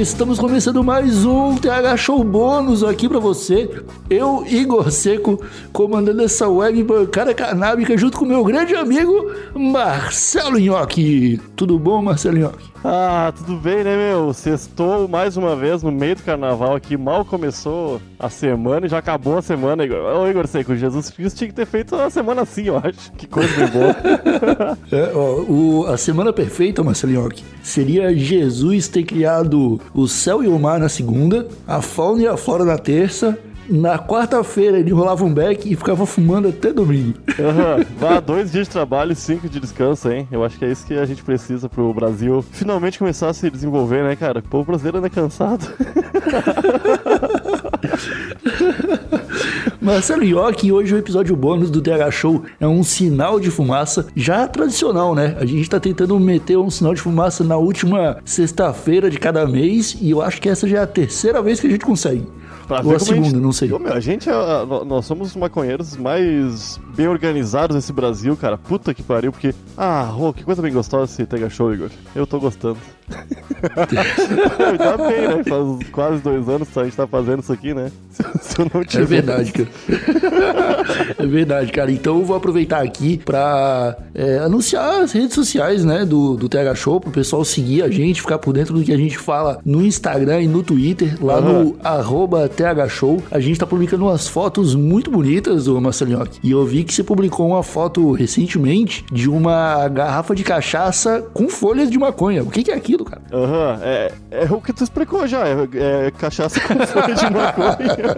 Estamos começando mais um TH Show bônus aqui para você. Eu, Igor Seco, comandando essa web bancada canábica junto com meu grande amigo Marcelo Nhoque. Tudo bom, Marcelo Nhoque? Ah, tudo bem, né, meu? Sextou mais uma vez no meio do carnaval aqui. Mal começou a semana e já acabou a semana, Igor. Ô, Igor Seco, Jesus Cristo tinha que ter feito a semana assim, eu acho. Que coisa boa. é, ó, o, a semana perfeita, Marcelinhoque, seria Jesus ter criado o céu e o mar na segunda, a fauna e a flora na terça, na quarta-feira ele enrolava um beck e ficava fumando até domingo. Uhum. Vá, dois dias de trabalho e cinco de descanso, hein? Eu acho que é isso que a gente precisa pro Brasil finalmente começar a se desenvolver, né, cara? O povo brasileiro anda cansado. Marcelo Ioki, hoje o episódio bônus do TH Show é um sinal de fumaça já tradicional, né? A gente tá tentando meter um sinal de fumaça na última sexta-feira de cada mês e eu acho que essa já é a terceira vez que a gente consegue. Pra Ou a segunda, gente... não sei. meu, a gente, é, nós somos os maconheiros mais bem organizados nesse Brasil, cara. Puta que pariu, porque... Ah, oh, que coisa bem gostosa esse Tega Show, Igor. Eu tô gostando. Ainda bem, né? Faz quase dois anos que a gente tá fazendo isso aqui, né? Se, eu não tiver... É verdade, cara. é verdade, cara. Então eu vou aproveitar aqui pra é, anunciar as redes sociais, né, do, do TH Show, pro pessoal seguir a gente, ficar por dentro do que a gente fala no Instagram e no Twitter, lá uhum. no arroba TH Show. A gente tá publicando umas fotos muito bonitas, ô Marcelinhoque. E eu vi que você publicou uma foto recentemente de uma garrafa de cachaça com folhas de maconha. O que, que é aquilo, cara? Aham, uhum. é, é o que tu explicou já. É, é cachaça com folhas de maconha.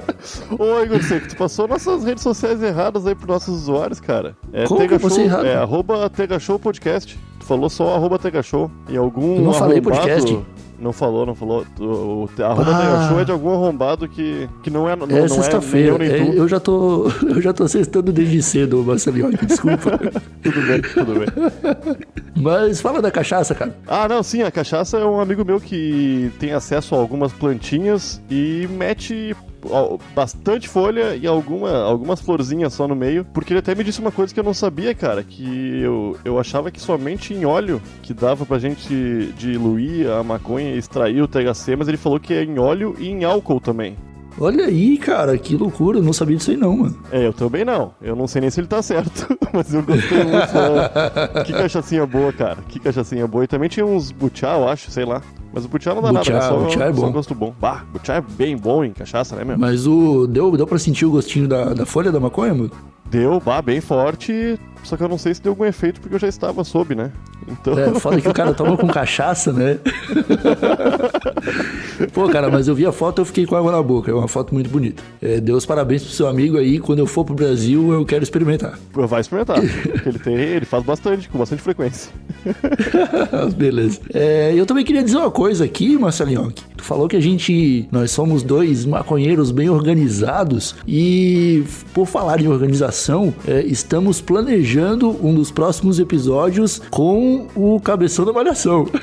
Ô, Igor Seco, tu passou nossas redes sociais erradas aí pros nossos usuários, cara. É Como Tega Show, errado? É arroba Tega Show Podcast. Tu falou só arroba Tega Show. E algum. Eu não falei podcast? Não falou, não falou. O, o, a arroba ah. show é de algum arrombado que, que não é não, é não sexta-feira. É, eu, eu, já tô eu já tô sextando desde cedo, Marcelinho. Desculpa. tudo bem, tudo bem. Mas fala da cachaça, cara. Ah, não, sim, a cachaça é um amigo meu que tem acesso a algumas plantinhas e mete bastante folha e alguma, algumas florzinhas só no meio. Porque ele até me disse uma coisa que eu não sabia, cara. Que eu, eu achava que somente em óleo que dava pra gente diluir a maconha e extrair o THC, mas ele falou que é em óleo e em álcool também. Olha aí, cara, que loucura, eu não sabia disso aí não, mano. É, eu também não. Eu não sei nem se ele tá certo, mas eu gostei muito. Né? que cachaçinha boa, cara. Que cachaçinha boa. E também tinha uns butiá, eu acho, sei lá. Mas o butiá não dá butiá, nada, né? Só, butiá é bom. Só gosto bom. Bah, butiá é bem bom em cachaça, né, meu? Mas o... Deu, deu pra sentir o gostinho da, da folha da maconha, mano? Deu, bah, bem forte. Só que eu não sei se deu algum efeito porque eu já estava sob, né? Então... É, foda que o cara toma com cachaça, né? Pô, cara, mas eu vi a foto e eu fiquei com água na boca. É uma foto muito bonita. É, Deus parabéns pro seu amigo aí. Quando eu for pro Brasil, eu quero experimentar. Vai experimentar. ele tem, ele faz bastante, com bastante frequência. Beleza. É, eu também queria dizer uma coisa aqui, Marcelinho. Tu falou que a gente, nós somos dois maconheiros bem organizados e, por falar em organização, é, estamos planejando um dos próximos episódios com o cabeção da malhação.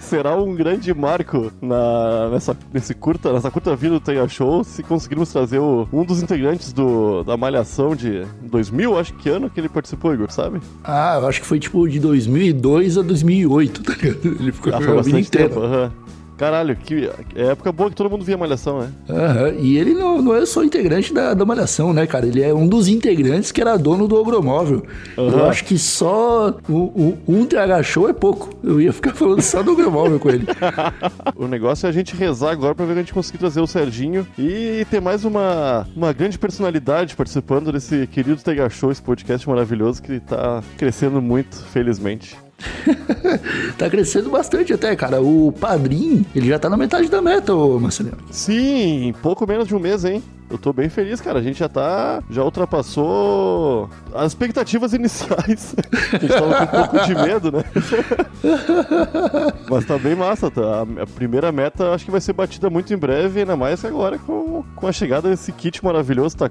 será um grande marco na, nessa, nesse curta, nessa curta vida do Tenha Show se conseguirmos trazer o, um dos integrantes do, da Malhação de 2000, acho que ano que ele participou, Igor, sabe? Ah, eu acho que foi tipo de 2002 a 2008, tá ligado? Ele ficou ah, a vida inteira. Tempo, uhum. Caralho, que época boa que todo mundo via Malhação, né? Uhum. E ele não, não é só integrante da, da Malhação, né, cara? Ele é um dos integrantes que era dono do Ogromóvel. Uhum. Eu acho que só o, o, um TH Show é pouco. Eu ia ficar falando só do Ogromóvel com ele. o negócio é a gente rezar agora pra ver se a gente conseguir trazer o Serginho e ter mais uma, uma grande personalidade participando desse querido TH Show, esse podcast maravilhoso que tá crescendo muito, felizmente. tá crescendo bastante até, cara. O padrinho, ele já tá na metade da meta, ô Marcelinho. Sim, pouco menos de um mês, hein? Eu tô bem feliz, cara. A gente já tá. Já ultrapassou as expectativas iniciais. a gente tava com um pouco de medo, né? Mas tá bem massa, tá? A primeira meta acho que vai ser batida muito em breve, ainda mais agora com, com a chegada desse kit maravilhoso. Tá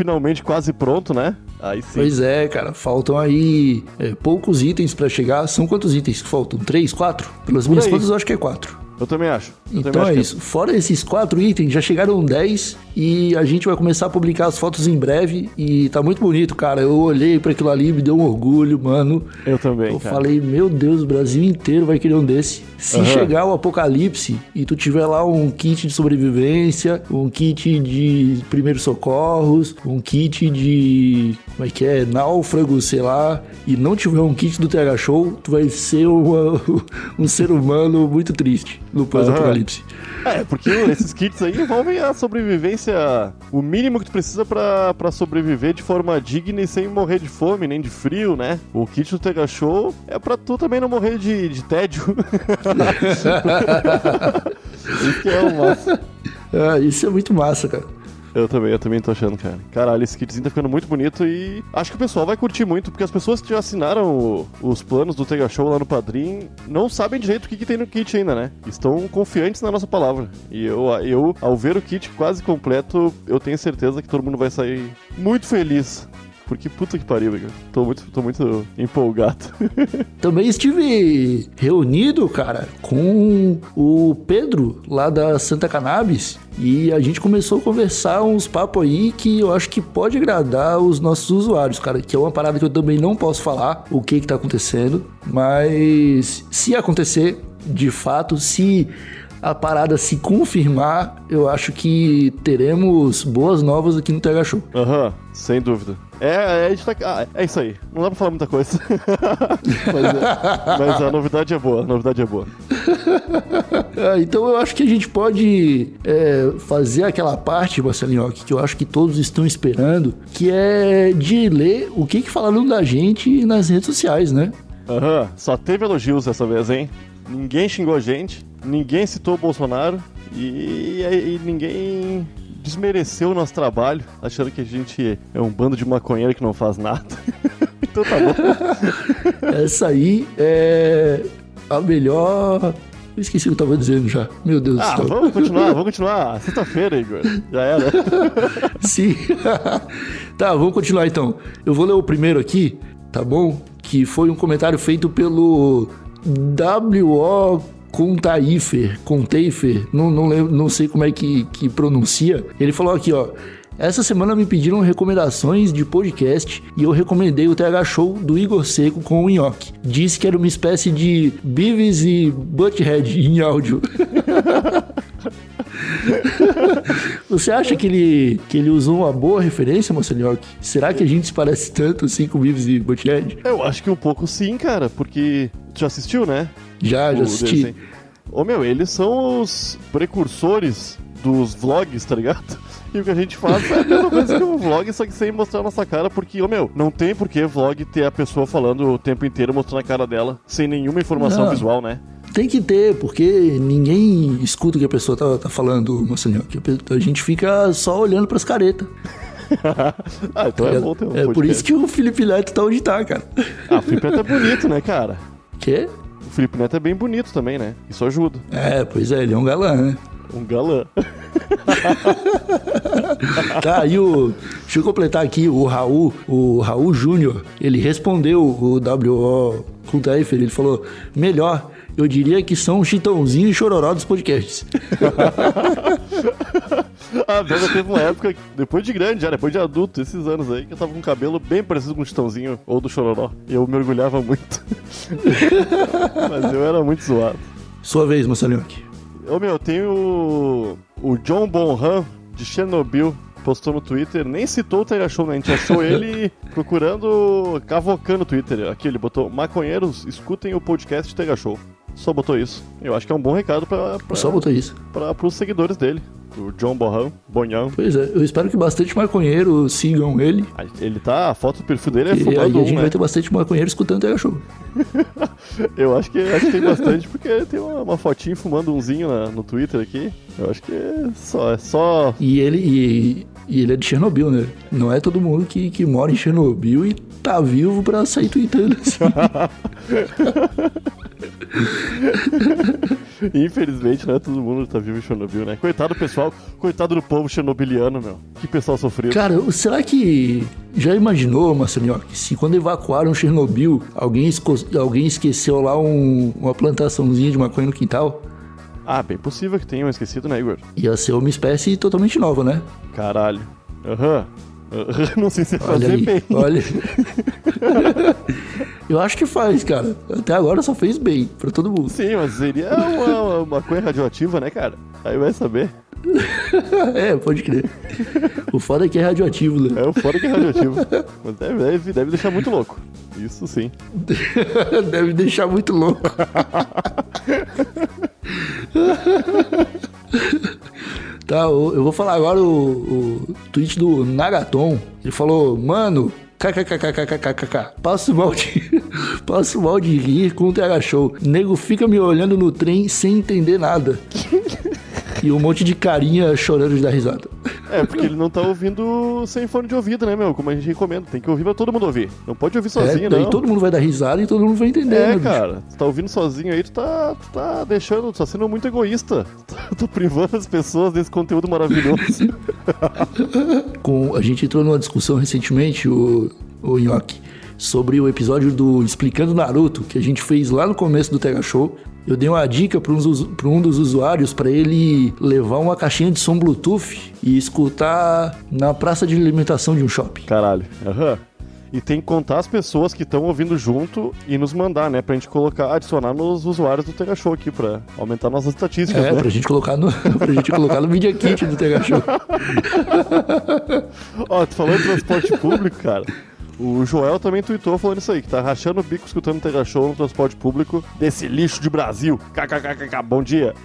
finalmente quase pronto, né? Aí sim. Pois é, cara. Faltam aí é, poucos itens para chegar. São quantos itens que faltam? Três, quatro? Pelas minhas contas, eu acho que é quatro. Eu também acho. Eu então também é acho isso. É. Fora esses quatro itens, já chegaram 10 e a gente vai começar a publicar as fotos em breve e tá muito bonito, cara. Eu olhei para aquilo ali, me deu um orgulho, mano. Eu também, Eu cara. falei, meu Deus, o Brasil inteiro vai querer um desse. Se Aham. chegar o apocalipse e tu tiver lá um kit de sobrevivência, um kit de primeiros socorros, um kit de. Como é que é? Náufrago, sei lá, e não tiver um kit do TH Show, tu vai ser uma- um ser humano muito triste no pós-apocalipse. É, porque esses kits aí envolvem a sobrevivência, o mínimo que tu precisa pra, pra sobreviver de forma digna e sem morrer de fome, nem de frio, né? O kit do Tega Show é pra tu também não morrer de, de tédio. Isso que é o massa. Ah, isso é muito massa, cara. Eu também, eu também tô achando, cara. Caralho, esse kitzinho tá ficando muito bonito e acho que o pessoal vai curtir muito, porque as pessoas que já assinaram o- os planos do Tega Show lá no Padrim não sabem direito o que, que tem no kit ainda, né? Estão confiantes na nossa palavra. E eu, eu, ao ver o kit quase completo, eu tenho certeza que todo mundo vai sair muito feliz. Porque puta que pariu, cara. Tô muito, tô muito empolgado. Também estive reunido, cara, com o Pedro lá da Santa Cannabis e a gente começou a conversar uns papos aí que eu acho que pode agradar os nossos usuários, cara, que é uma parada que eu também não posso falar o que que tá acontecendo, mas se acontecer, de fato, se a parada se confirmar, eu acho que teremos boas novas aqui no TH Show. Aham, sem dúvida. É, é, a gente tá- ah, é isso aí. Não dá pra falar muita coisa. mas, é- mas a novidade é boa, a novidade é boa. Ah, então eu acho que a gente pode é, fazer aquela parte, Marcelinho, que eu acho que todos estão esperando, que é de ler o que, que falaram da gente nas redes sociais, né? Aham, só teve elogios dessa vez, hein? Ninguém xingou a gente, ninguém citou o Bolsonaro e, e ninguém desmereceu o nosso trabalho, achando que a gente é um bando de maconheiro que não faz nada. então tá bom. Essa aí é a melhor. Eu esqueci o que eu tava dizendo já. Meu Deus Ah, do céu. vamos continuar, vamos continuar. Sexta-feira, Igor. Já era. Sim. tá, vamos continuar então. Eu vou ler o primeiro aqui, tá bom? Que foi um comentário feito pelo W.O. Contaifer, Contaifer, não, não, lembro, não sei como é que, que pronuncia. Ele falou aqui, ó. Essa semana me pediram recomendações de podcast e eu recomendei o TH Show do Igor Seco com o Nhoque. Disse que era uma espécie de Beavis e Butthead em áudio. Você acha que ele, que ele usou uma boa referência, Mocelhoque? Será que a gente se parece tanto assim com Beavis e Butthead? Eu acho que um pouco sim, cara, porque. Tu já assistiu, né? Já, já assisti. desenho. Ô meu, eles são os precursores dos vlogs, tá ligado? E o que a gente faz é a mesma coisa que um vlog, só que sem mostrar a nossa cara, porque, ô meu, não tem por que vlog ter a pessoa falando o tempo inteiro, mostrando a cara dela, sem nenhuma informação Não. visual, né? Tem que ter, porque ninguém escuta o que a pessoa tá, tá falando, Mocelhoque. A gente fica só olhando pras caretas. ah, então é bom ter um é por isso que o Felipe Neto tá onde tá, cara. Ah, o Felipe Neto é bonito, né, cara? Quê? O Felipe Neto é bem bonito também, né? Isso ajuda. É, pois é, ele é um galã, né? Um galã. Tá, e o. Deixa eu completar aqui, o Raul, o Raul Júnior, ele respondeu o WO Kultaifer, ele falou: melhor, eu diria que são o Chitãozinho e Chororó dos podcasts. Ah, Vega teve uma época, depois de grande já, depois de adulto, esses anos aí, que eu tava com um cabelo bem parecido com o Chitãozinho ou do Chororó. E eu me orgulhava muito. Mas eu era muito zoado. Sua vez, Moçalhonque. Ô meu, tem o. O John Bonham, de Chernobyl, postou no Twitter, nem citou o Tega Show, né? A gente achou ele procurando, cavocando no Twitter. Aqui ele botou: Maconheiros, escutem o podcast Tega Show. Só botou isso. Eu acho que é um bom recado pra, Só botou isso. pra, pros seguidores dele. O John Bonham, Bonham. Pois é, eu espero que bastante maconheiros sigam ele. Ele tá. A foto do perfil dele é e aí a um, gente né? vai ter bastante maconheiro escutando o Show. Eu acho que, acho que tem bastante, porque tem uma, uma fotinha fumando umzinho na- no Twitter aqui. Eu acho que é só. É só. E ele, e, e ele é de Chernobyl, né? Não é todo mundo que, que mora em Chernobyl e tá vivo pra sair tweetando assim. Infelizmente, não é todo mundo que tá vivo em Chernobyl, né? Coitado do pessoal, coitado do povo chernobiliano, meu. Que pessoal sofrido. Cara, será que já imaginou, Marcelinho, que se quando evacuaram Chernobyl, alguém, esco- alguém esqueceu lá um- uma plantaçãozinha de maconha no quintal? Ah, bem possível que tenham esquecido, né, Igor? Ia ser uma espécie totalmente nova, né? Caralho. Aham. Não sei se Olha fazer aí, bem. olha. Eu acho que faz, cara. Até agora só fez bem pra todo mundo. Sim, mas seria uma, uma maconha radioativa, né, cara? Aí vai saber. é, pode crer. O foda é que é radioativo, né? É o fora que é radioativo. Mas deve, deve, deve deixar muito louco. Isso sim. Deve deixar muito louco. tá, eu eu vou falar agora o, o tweet do Nagaton. Ele falou, mano, kkkkkkkkk, passo mal de, passo mal de rir com o TH Show. Nego fica me olhando no trem sem entender nada. E um monte de carinha chorando de dar risada. É, porque ele não tá ouvindo sem fone de ouvido, né, meu? Como a gente recomenda. Tem que ouvir pra todo mundo ouvir. Não pode ouvir sozinho, é, daí não. todo mundo vai dar risada e todo mundo vai entender, né, É, bicho? cara, tu tá ouvindo sozinho aí, tu tá, tu tá deixando, tu tá sendo muito egoísta. Tu tá privando as pessoas desse conteúdo maravilhoso. com a gente entrou numa discussão recentemente, o, o Nhoque, sobre o episódio do Explicando Naruto, que a gente fez lá no começo do Tega Show. Eu dei uma dica para um dos usuários para ele levar uma caixinha de som Bluetooth e escutar na praça de alimentação de um shopping. Caralho. Aham. E tem que contar as pessoas que estão ouvindo junto e nos mandar, né? Pra gente colocar, adicionar nos usuários do Tega Show aqui, pra aumentar nossas estatísticas, É, né? pra gente colocar no, pra gente colocar no Media Kit do Tega Show. Ó, tu falou em transporte público, cara. O Joel também tweetou falando isso aí, que tá rachando o bico escutando o Tega Show no transporte público desse lixo de Brasil. KKKKK, bom dia.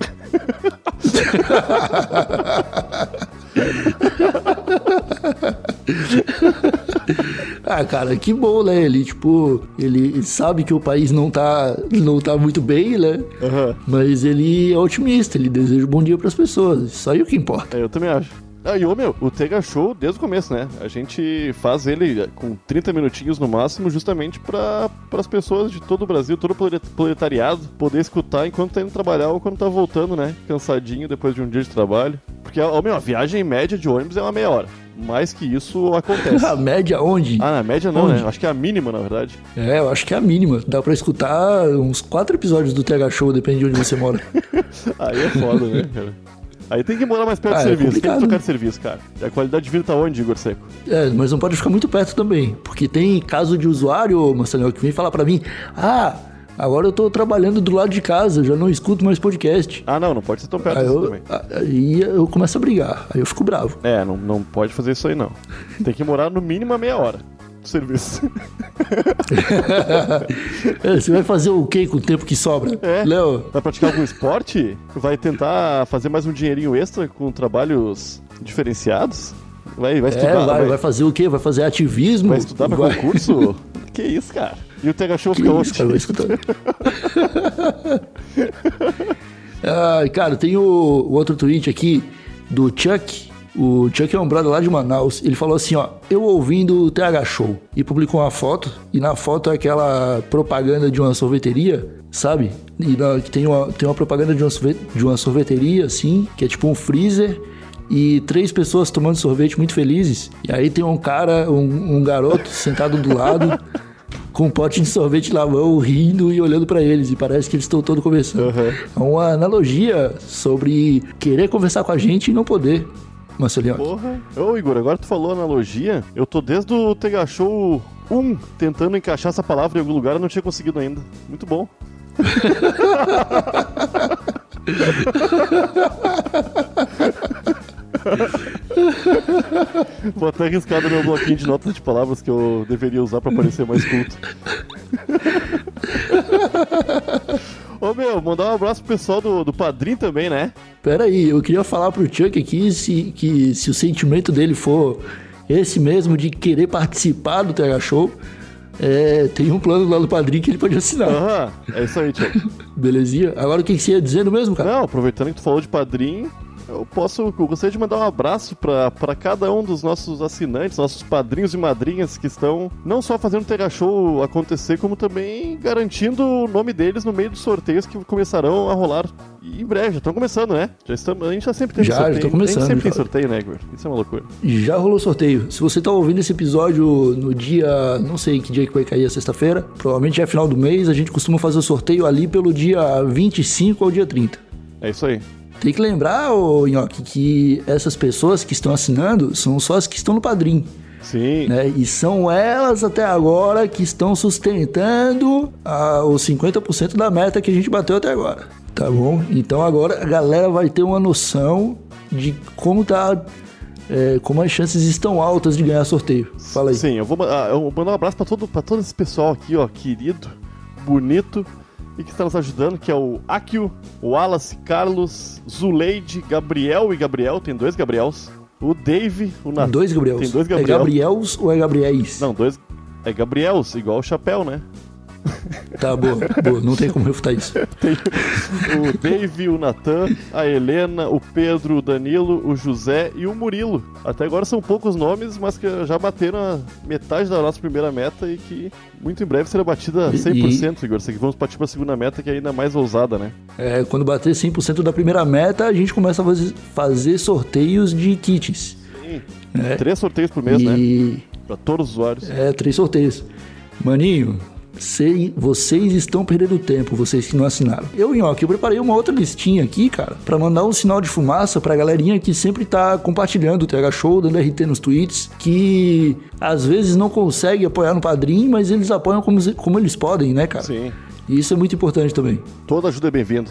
Ah, cara, que bom, né? Ele, tipo, ele sabe que o país não tá, não tá muito bem, né? Aham. Mas ele é otimista, ele deseja um bom dia pras pessoas. Isso aí é o que importa. É, eu também acho. Ah, e ô meu, o Tega Show desde o começo, né? A gente faz ele com 30 minutinhos no máximo, justamente para as pessoas de todo o Brasil, todo o prole- proletariado, poder escutar enquanto tá indo trabalhar ou quando tá voltando, né? Cansadinho depois de um dia de trabalho. Porque, ó, meu, a viagem média de ônibus é uma meia hora. Mais que isso acontece. A média onde? ah, na média não, Onde? né? Acho que é a mínima, na verdade. É, eu acho que é a mínima. Dá pra escutar uns quatro episódios do TH Show, depende de onde você mora. Aí é foda, né, cara? Aí tem que morar mais perto Ah, do é serviço, tem que trocar né? de serviço, cara. E a qualidade de vida tá onde, Igor Seco? É, mas não pode ficar muito perto também. Porque tem caso de usuário, Marcelinho, que vem falar pra mim: Ah, agora eu tô trabalhando do lado de casa, já não escuto mais podcast. Ah, não, não pode ser tão perto Aí assim eu, também. aí eu começo a brigar, aí eu fico bravo. É, não, não pode fazer isso aí, não. Tem que morar no mínimo a meia hora do serviço. É, você vai fazer o que com o tempo que sobra? É. Léo, Vai praticar algum esporte? Vai tentar fazer mais um dinheirinho extra com trabalhos diferenciados? Vai, vai é, estudar, vai, vai, vai fazer o quê? Vai fazer ativismo? vai estudar pra concurso? que isso, cara? E o Tega Show fica isso, cara, vai onde? escutar. ah, cara, tem o, o outro tweet aqui do Chuck. O Chuck é um brother lá de Manaus. Ele falou assim, ó, eu ouvindo o TH Show. E publicou uma foto. E na foto é aquela propaganda de uma sorveteria, sabe? E na- que tem uma, tem uma propaganda de uma, de uma sorveteria, assim, que é tipo um freezer. E três pessoas tomando sorvete muito felizes. E aí tem um cara, um, um garoto sentado do lado com um pote de sorvete na mão, rindo e olhando pra eles. E parece que eles estão todos conversando. Aham. É uma analogia sobre querer conversar com a gente e não poder. Marcelinho. Porra. Ô, Igor, agora tu falou analogia. Eu tô desde o Tega Show 1 tentando encaixar essa palavra em algum lugar e não tinha conseguido ainda. Muito bom. Vou até arriscar no meu bloquinho de notas de palavras que eu deveria usar pra parecer mais culto. Ô meu, mandar um abraço pro pessoal do, do Padrim também, né? Pera aí, eu queria falar pro Chuck aqui se, que se o sentimento dele for esse mesmo de querer participar do TH Show, é, tem um plano lá do padrinho que ele pode assinar. Aham, é isso aí, Tiago. Belezinha? Agora o que que você ia dizendo mesmo, cara? Não, aproveitando que tu falou de padrinho, eu posso. Eu gostaria de mandar um abraço pra cada um dos nossos assinantes, nossos padrinhos e madrinhas que estão não só fazendo o Tega Show acontecer, como também garantindo o nome deles no meio dos sorteios que começarão a rolar. E em breve, já estão começando, né? Já estamos, a gente já sempre tem Já, já sorteio. tô começando, A gente sempre tem já. sorteio, né, Igor? Isso é uma loucura. Já rolou sorteio. Se você tá ouvindo esse episódio no dia, não sei que dia que vai cair a sexta-feira, provavelmente é final do mês, a gente costuma fazer o sorteio ali pelo dia 25 ao dia 30. É isso aí. Tem que lembrar, ô Nhoque, que essas pessoas que estão assinando são só as que estão no padrinho. Sim. Né? E são elas até agora que estão sustentando a, os 50% da meta que a gente bateu até agora. Tá bom? Então agora a galera vai ter uma noção de como tá. é, como as chances estão altas de ganhar sorteio. Fala aí. Sim, eu vou, ah, eu vou mandar um abraço pra todo, pra todo esse pessoal aqui, ó, querido, bonito e que está nos ajudando, que é o Akio, o Wallace, Carlos, Zuleide, Gabriel e Gabriel, tem dois Gabriels, o Dave, o Natan. Dois Gabriels. Tem dois É Gabriel. Gabriels ou é Gabriéis? Não, dois. É Gabriels, igual o chapéu, né? Tá, boa, boa. Não tem como refutar isso. Tem o Dave, o Natan, a Helena, o Pedro, o Danilo, o José e o Murilo. Até agora são poucos nomes, mas que já bateram a metade da nossa primeira meta e que muito em breve será batida 100%, Igor. Isso aqui vamos partir para a segunda meta, que é ainda mais ousada, né? É, quando bater 100% da primeira meta, a gente começa a fazer, sorteios de kits. Sim. É. Três sorteios por mês, né? e Para todos os usuários. é, três sorteios. Maninho, sei- vocês estão perdendo tempo, vocês que não assinaram. Eu, Nhoque, eu preparei uma outra listinha aqui, cara, pra mandar um sinal de fumaça pra galerinha que sempre tá compartilhando o TH Show, dando RT nos tweets, que às vezes não consegue apoiar no padrinho, mas eles apoiam como, como eles podem, né, cara? Sim. E isso é muito importante também. Toda ajuda é bem-vinda.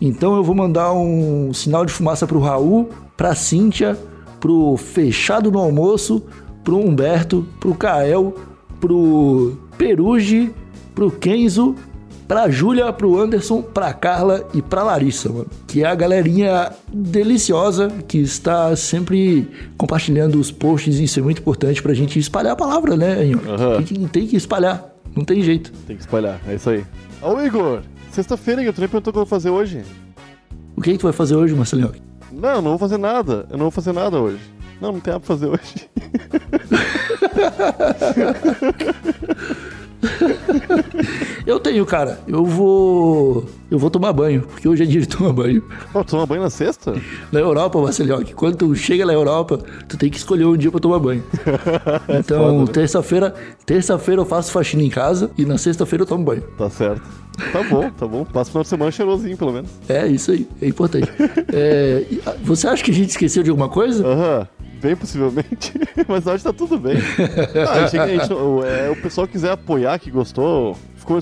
Então eu vou mandar um sinal de fumaça pro Raul, pra Cíntia, pro Fechado no Almoço, pro Humberto, pro Kael, pro Peruge, pro Kenzo, pra Júlia, pro Anderson, pra Carla e pra Larissa, mano. Que é a galerinha deliciosa que está sempre compartilhando os posts. Isso é muito importante pra gente espalhar a palavra, né, Inho? Aham. Tem, que, tem que espalhar, não tem jeito. Tem que espalhar, é isso aí. Ô, Igor, sexta-feira, Igor, tu nem perguntou o que eu vou fazer hoje? O que, é que tu vai fazer hoje, Marcelinho? Não, não vou fazer nada. Eu não vou fazer nada hoje. Não, não tem nada pra fazer hoje. Eu tenho, cara. Eu vou. Eu vou tomar banho, porque hoje é dia de tomar banho. Pô, tu toma banho na sexta? Na Europa, Marcelinho, quando tu chega na Europa, tu tem que escolher um dia pra tomar banho. Então, né? terça-feira, terça-feira eu faço faxina em casa e na sexta-feira eu tomo banho. Tá certo. Tá bom, tá bom. Passa o final de semana cheirosinho, pelo menos. É isso aí, é importante. É, ah, você acha que a gente esqueceu de alguma coisa? Aham. Bem possivelmente, mas acho que tá tudo bem. Ah, gente- o, é, o pessoal quiser apoiar, que gostou, ficou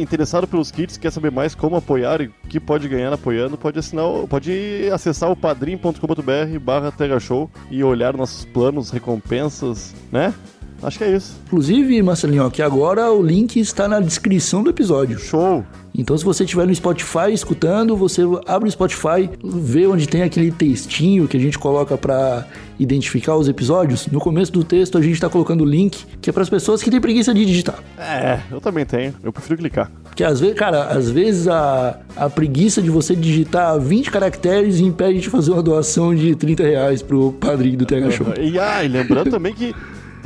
interessado pelos kits, quer saber mais como apoiar e o que pode ganhar apoiando, pode assinar, pode acessar o padrim.com.br barra Show e olhar nossos planos, recompensas, né? Acho que é isso. Inclusive, Marcelinho, que agora o link está na descrição do episódio. Show! Então, se você estiver no Spotify escutando, você abre o Spotify, vê onde tem aquele textinho que a gente coloca para identificar os episódios. No começo do texto, a gente está colocando o link, que é para as pessoas que têm preguiça de digitar. É, eu também tenho. Eu prefiro clicar. Porque às vezes, cara, às vezes a, a preguiça de você digitar 20 caracteres impede de fazer uma doação de 30 reais pro padrinho do TH Show. E, ah, e lembrando também que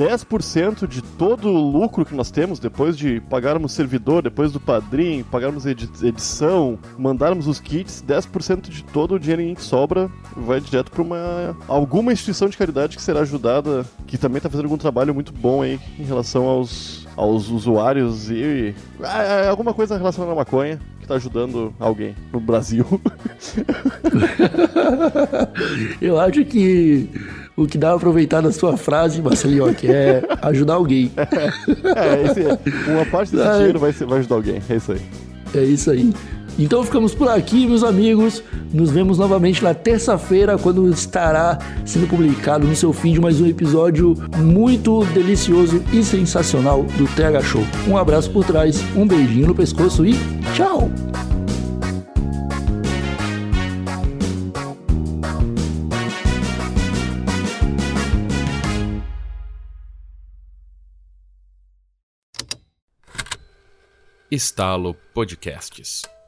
10% de todo o lucro que nós temos, depois de pagarmos servidor, depois do padrinho, pagarmos edi- edição, mandarmos os kits, 10% de todo o dinheiro que sobra vai direto para uma alguma instituição de caridade que será ajudada, que também está fazendo algum trabalho muito bom aí em relação aos, aos usuários e ah, é alguma coisa relacionada à maconha está ajudando alguém no Brasil. Eu acho que o que dá pra aproveitar da sua frase, Marcelinho, que é ajudar alguém. é, esse- uma parte desse dinheiro vai, vai ajudar alguém, é isso aí. É isso aí. Então ficamos por aqui, meus amigos. Nos vemos novamente na terça-feira, quando estará sendo publicado no seu feed mais um episódio muito delicioso e sensacional do TH Show. Um abraço por trás, um beijinho no pescoço e tchau! Estalo Podcasts.